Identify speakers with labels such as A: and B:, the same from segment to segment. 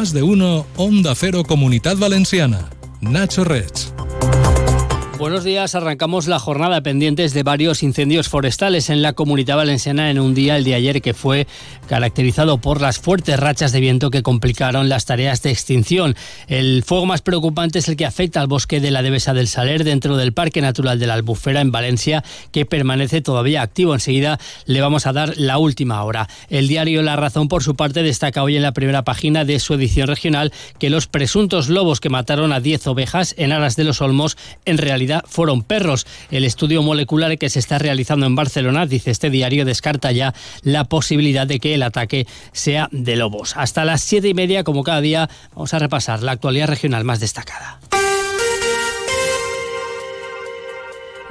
A: Más de uno, Onda Cero Comunidad Valenciana. Nacho Rech.
B: Buenos días, arrancamos la jornada pendientes de varios incendios forestales en la comunidad valenciana en un día, el de ayer, que fue caracterizado por las fuertes rachas de viento que complicaron las tareas de extinción. El fuego más preocupante es el que afecta al bosque de la Devesa del Saler dentro del Parque Natural de la Albufera en Valencia, que permanece todavía activo. Enseguida le vamos a dar la última hora. El diario La Razón, por su parte, destaca hoy en la primera página de su edición regional que los presuntos lobos que mataron a 10 ovejas en Aras de los Olmos en realidad fueron perros. El estudio molecular que se está realizando en Barcelona, dice este diario, descarta ya la posibilidad de que el ataque sea de lobos. Hasta las siete y media, como cada día, vamos a repasar la actualidad regional más destacada.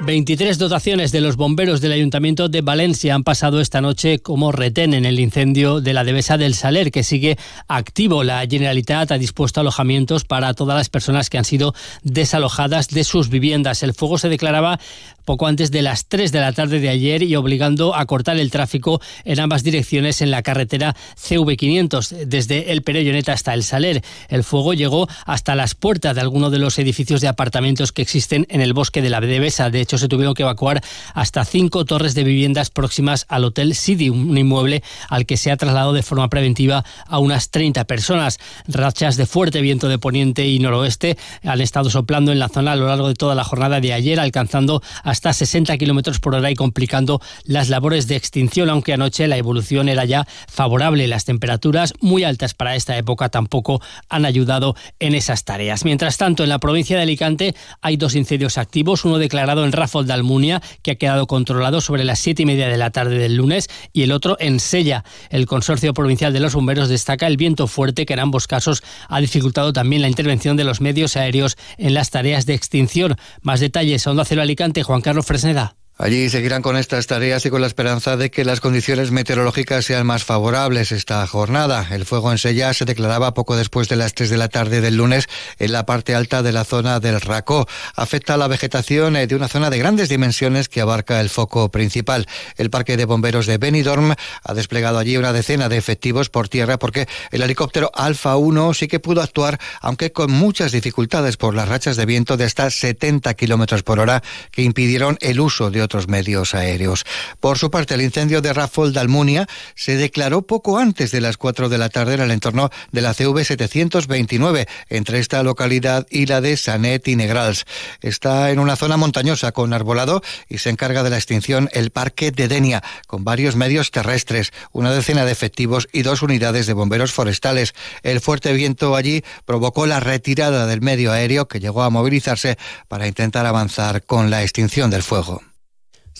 B: 23 dotaciones de los bomberos del Ayuntamiento de Valencia han pasado esta noche como retén en el incendio de la Devesa del Saler, que sigue activo. La Generalitat ha dispuesto alojamientos para todas las personas que han sido desalojadas de sus viviendas. El fuego se declaraba poco antes de las 3 de la tarde de ayer y obligando a cortar el tráfico en ambas direcciones en la carretera CV500, desde el Perelloneta hasta el Saler. El fuego llegó hasta las puertas de algunos de los edificios de apartamentos que existen en el bosque de la Devesa. De hecho, se tuvieron que evacuar hasta cinco torres de viviendas próximas al Hotel City, un inmueble al que se ha trasladado de forma preventiva a unas 30 personas. Rachas de fuerte viento de poniente y noroeste han estado soplando en la zona a lo largo de toda la jornada de ayer, alcanzando hasta 60 kilómetros por hora y complicando las labores de extinción, aunque anoche la evolución era ya favorable. Las temperaturas muy altas para esta época tampoco han ayudado en esas tareas. Mientras tanto, en la provincia de Alicante hay dos incendios activos, uno declarado en Rafol de Almunia, que ha quedado controlado sobre las siete y media de la tarde del lunes, y el otro en Sella. El Consorcio Provincial de los Bomberos destaca el viento fuerte que en ambos casos ha dificultado también la intervención de los medios aéreos en las tareas de extinción. Más detalles, Onda Cero Alicante, Juan Carlos Fresneda.
C: Allí seguirán con estas tareas y con la esperanza de que las condiciones meteorológicas sean más favorables esta jornada. El fuego en Sella se declaraba poco después de las 3 de la tarde del lunes en la parte alta de la zona del Racó. Afecta a la vegetación eh, de una zona de grandes dimensiones que abarca el foco principal. El parque de bomberos de Benidorm ha desplegado allí una decena de efectivos por tierra porque el helicóptero Alfa 1 sí que pudo actuar, aunque con muchas dificultades por las rachas de viento de hasta 70 kilómetros por hora que impidieron el uso de otros medios aéreos. Por su parte, el incendio de Rafol de Almunia se declaró poco antes de las 4 de la tarde en el entorno de la CV 729, entre esta localidad y la de Sanet y Negrals. Está en una zona montañosa con arbolado y se encarga de la extinción el Parque de Denia, con varios medios terrestres, una decena de efectivos y dos unidades de bomberos forestales. El fuerte viento allí provocó la retirada del medio aéreo que llegó a movilizarse para intentar avanzar con la extinción del fuego.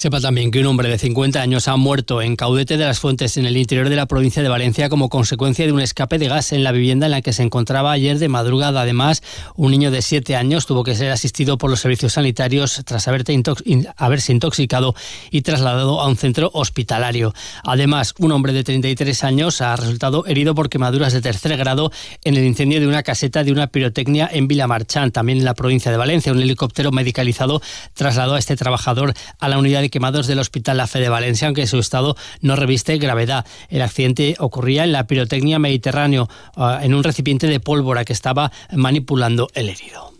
B: Sepa también que un hombre de 50 años ha muerto en Caudete de las Fuentes, en el interior de la provincia de Valencia, como consecuencia de un escape de gas en la vivienda en la que se encontraba ayer de madrugada. Además, un niño de 7 años tuvo que ser asistido por los servicios sanitarios tras haberse intoxicado y trasladado a un centro hospitalario. Además, un hombre de 33 años ha resultado herido por quemaduras de tercer grado en el incendio de una caseta de una pirotecnia en Vilamarchán, también en la provincia de Valencia. Un helicóptero medicalizado trasladó a este trabajador a la unidad de quemados del Hospital La Fe de Valencia, aunque su estado no reviste gravedad. El accidente ocurría en la pirotecnia Mediterráneo, ah, en un recipiente de pólvora que estaba manipulando el herido.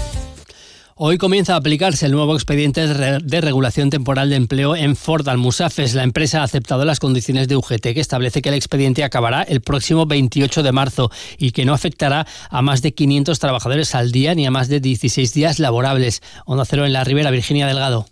B: Hoy comienza a aplicarse el nuevo expediente de regulación temporal de empleo en Ford Almusafes. La empresa ha aceptado las condiciones de UGT que establece que el expediente acabará el próximo 28 de marzo y que no afectará a más de 500 trabajadores al día ni a más de 16 días laborables. Onda Cero en la Ribera, Virginia Delgado.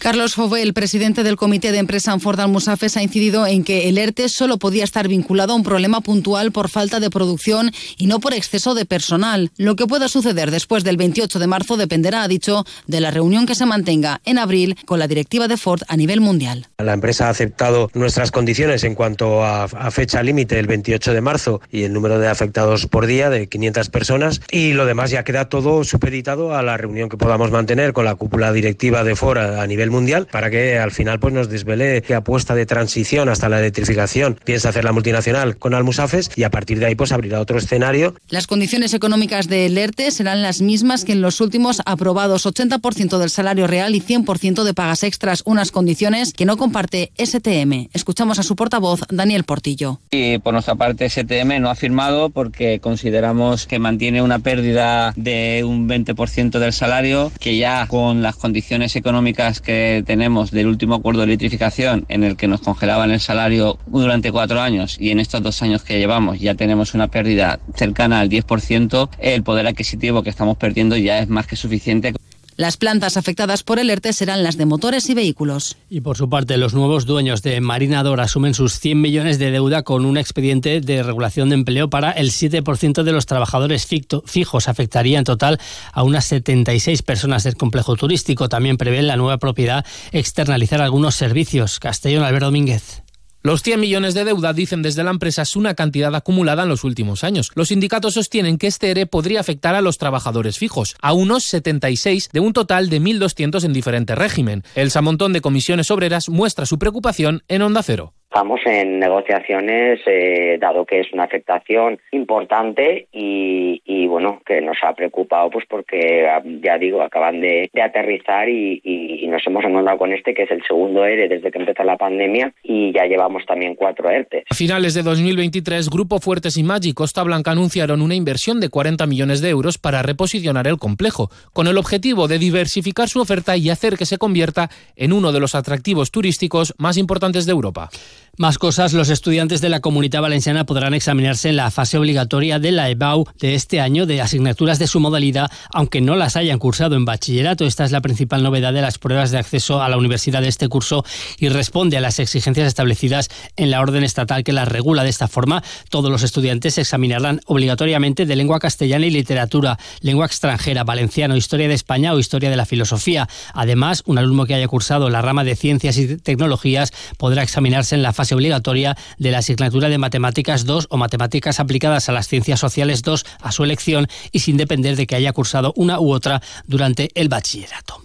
D: Carlos Fové, el presidente del comité de empresa Ford Almusafes, ha incidido en que el ERTE solo podía estar vinculado a un problema puntual por falta de producción y no por exceso de personal. Lo que pueda suceder después del 28 de marzo dependerá, ha dicho, de la reunión que se mantenga en abril con la directiva de Ford a nivel mundial.
E: La empresa ha aceptado nuestras condiciones en cuanto a, a fecha límite, el 28 de marzo, y el número de afectados por día de 500 personas. Y lo demás ya queda todo supeditado a la reunión que podamos mantener con la cúpula directiva de Ford a nivel mundial para que al final pues nos desvele qué apuesta de transición hasta la electrificación piensa hacer la multinacional con Almusafes y a partir de ahí pues abrirá otro escenario.
D: Las condiciones económicas del ERTE serán las mismas que en los últimos aprobados 80% del salario real y 100% de pagas extras, unas condiciones que no comparte STM. Escuchamos a su portavoz Daniel Portillo.
F: Y por nuestra parte STM no ha firmado porque consideramos que mantiene una pérdida de un 20% del salario que ya con las condiciones económicas que tenemos del último acuerdo de electrificación en el que nos congelaban el salario durante cuatro años y en estos dos años que llevamos ya tenemos una pérdida cercana al 10%, el poder adquisitivo que estamos perdiendo ya es más que suficiente.
D: Las plantas afectadas por el ERTE serán las de motores y vehículos.
B: Y por su parte, los nuevos dueños de Marinador asumen sus 100 millones de deuda con un expediente de regulación de empleo para el 7% de los trabajadores fijos. Afectaría en total a unas 76 personas del complejo turístico. También prevé la nueva propiedad externalizar algunos servicios. Castellón Alberto Domínguez.
G: Los 100 millones de deuda, dicen desde la empresa, es una cantidad acumulada en los últimos años. Los sindicatos sostienen que este ERE podría afectar a los trabajadores fijos, a unos 76 de un total de 1.200 en diferente régimen. El Samontón de Comisiones Obreras muestra su preocupación en Onda Cero.
H: Estamos en negociaciones, eh, dado que es una afectación importante y, bueno, que nos ha preocupado, pues porque ya digo, acaban de, aterrizar y, y, nos hemos encontrado con este, que es el segundo ERE desde que empezó la pandemia y ya llevamos también cuatro ERTE.
G: A finales de 2023, Grupo Fuertes y Maggi Costa Blanca anunciaron una inversión de 40 millones de euros para reposicionar el complejo, con el objetivo de diversificar su oferta y hacer que se convierta en uno de los atractivos turísticos más importantes de Europa.
B: Más cosas, los estudiantes de la Comunidad Valenciana podrán examinarse en la fase obligatoria de la EBAU de este año de asignaturas de su modalidad, aunque no las hayan cursado en bachillerato. Esta es la principal novedad de las pruebas de acceso a la universidad de este curso y responde a las exigencias establecidas en la orden estatal que las regula. De esta forma, todos los estudiantes se examinarán obligatoriamente de lengua castellana y literatura, lengua extranjera, valenciano, historia de España o historia de la filosofía. Además, un alumno que haya cursado la rama de ciencias y tecnologías podrá examinarse en la fase obligatoria de la asignatura de Matemáticas 2 o Matemáticas aplicadas a las ciencias sociales 2 a su elección y sin depender de que haya cursado una u otra durante el bachillerato.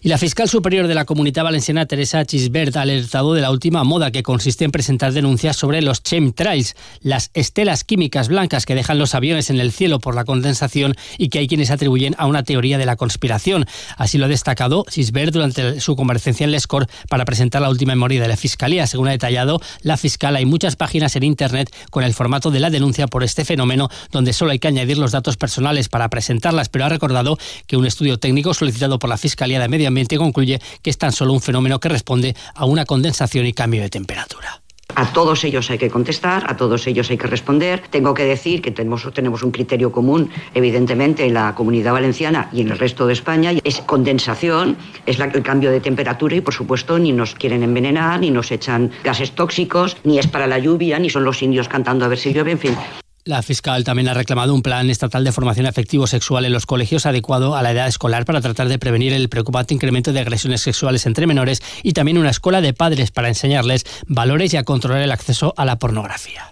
B: Y la fiscal superior de la Comunidad Valenciana, Teresa Chisbert, ha alertado de la última moda que consiste en presentar denuncias sobre los chemtrails, las estelas químicas blancas que dejan los aviones en el cielo por la condensación y que hay quienes atribuyen a una teoría de la conspiración. Así lo ha destacado Chisbert durante su conversación en Lescor para presentar la última memoria de la Fiscalía. Según ha detallado la fiscal, hay muchas páginas en Internet con el formato de la denuncia por este fenómeno, donde solo hay que añadir los datos personales para presentarlas, pero ha recordado que un estudio técnico solicitado por la Fiscalía de Medio Ambiente concluye que es tan solo un fenómeno que responde a una condensación y cambio de temperatura.
I: A todos ellos hay que contestar, a todos ellos hay que responder. Tengo que decir que tenemos, un criterio común, evidentemente, en la comunidad valenciana y en el resto de España. Es condensación, es el cambio de temperatura y, por supuesto, ni nos quieren envenenar, ni nos echan gases tóxicos, ni es para la lluvia, ni son los indios cantando a ver si llueve, en fin.
B: La fiscal también ha reclamado un plan estatal de formación afectivo sexual en los colegios adecuado a la edad escolar para tratar de prevenir el preocupante incremento de agresiones sexuales entre menores y también una escuela de padres para enseñarles valores y a controlar el acceso a la pornografía.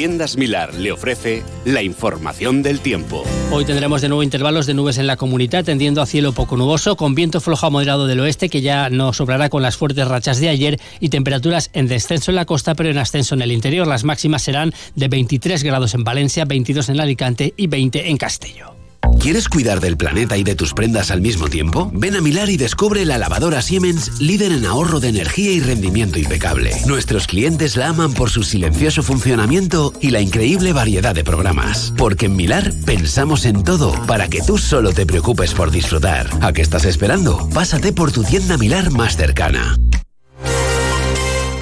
J: Tiendas Milar le ofrece la información del tiempo.
B: Hoy tendremos de nuevo intervalos de nubes en la comunidad, tendiendo a cielo poco nuboso, con viento flojo a moderado del oeste que ya no sobrará con las fuertes rachas de ayer y temperaturas en descenso en la costa pero en ascenso en el interior. Las máximas serán de 23 grados en Valencia, 22 en Alicante y 20 en Castelló.
J: ¿Quieres cuidar del planeta y de tus prendas al mismo tiempo? Ven a Milar y descubre la lavadora Siemens, líder en ahorro de energía y rendimiento impecable. Nuestros clientes la aman por su silencioso funcionamiento y la increíble variedad de programas. Porque en Milar pensamos en todo para que tú solo te preocupes por disfrutar. ¿A qué estás esperando? Pásate por tu tienda Milar más cercana.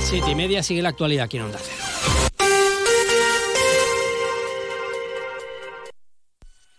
B: Siete y media sigue la actualidad aquí en Onda.